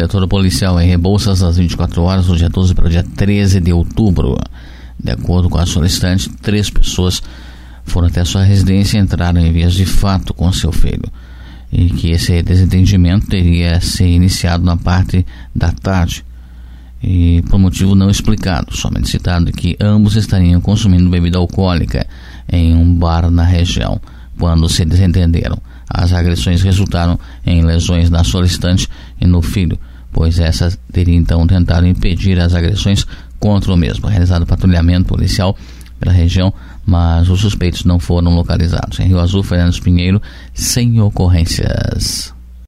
setor policial em Rebouças às 24 horas, do dia 12 para o dia 13 de outubro. De acordo com a solicitante, três pessoas foram até sua residência e entraram em vias de fato com seu filho. E que esse desentendimento teria se iniciado na parte da tarde e por motivo não explicado, somente citado que ambos estariam consumindo bebida alcoólica em um bar na região quando se desentenderam. As agressões resultaram em lesões na solicitante e no filho, pois essa teria então tentado impedir as agressões contra o mesmo. Realizado patrulhamento policial pela região, mas os suspeitos não foram localizados. Em Rio Azul, Fernando Pinheiro, sem ocorrências.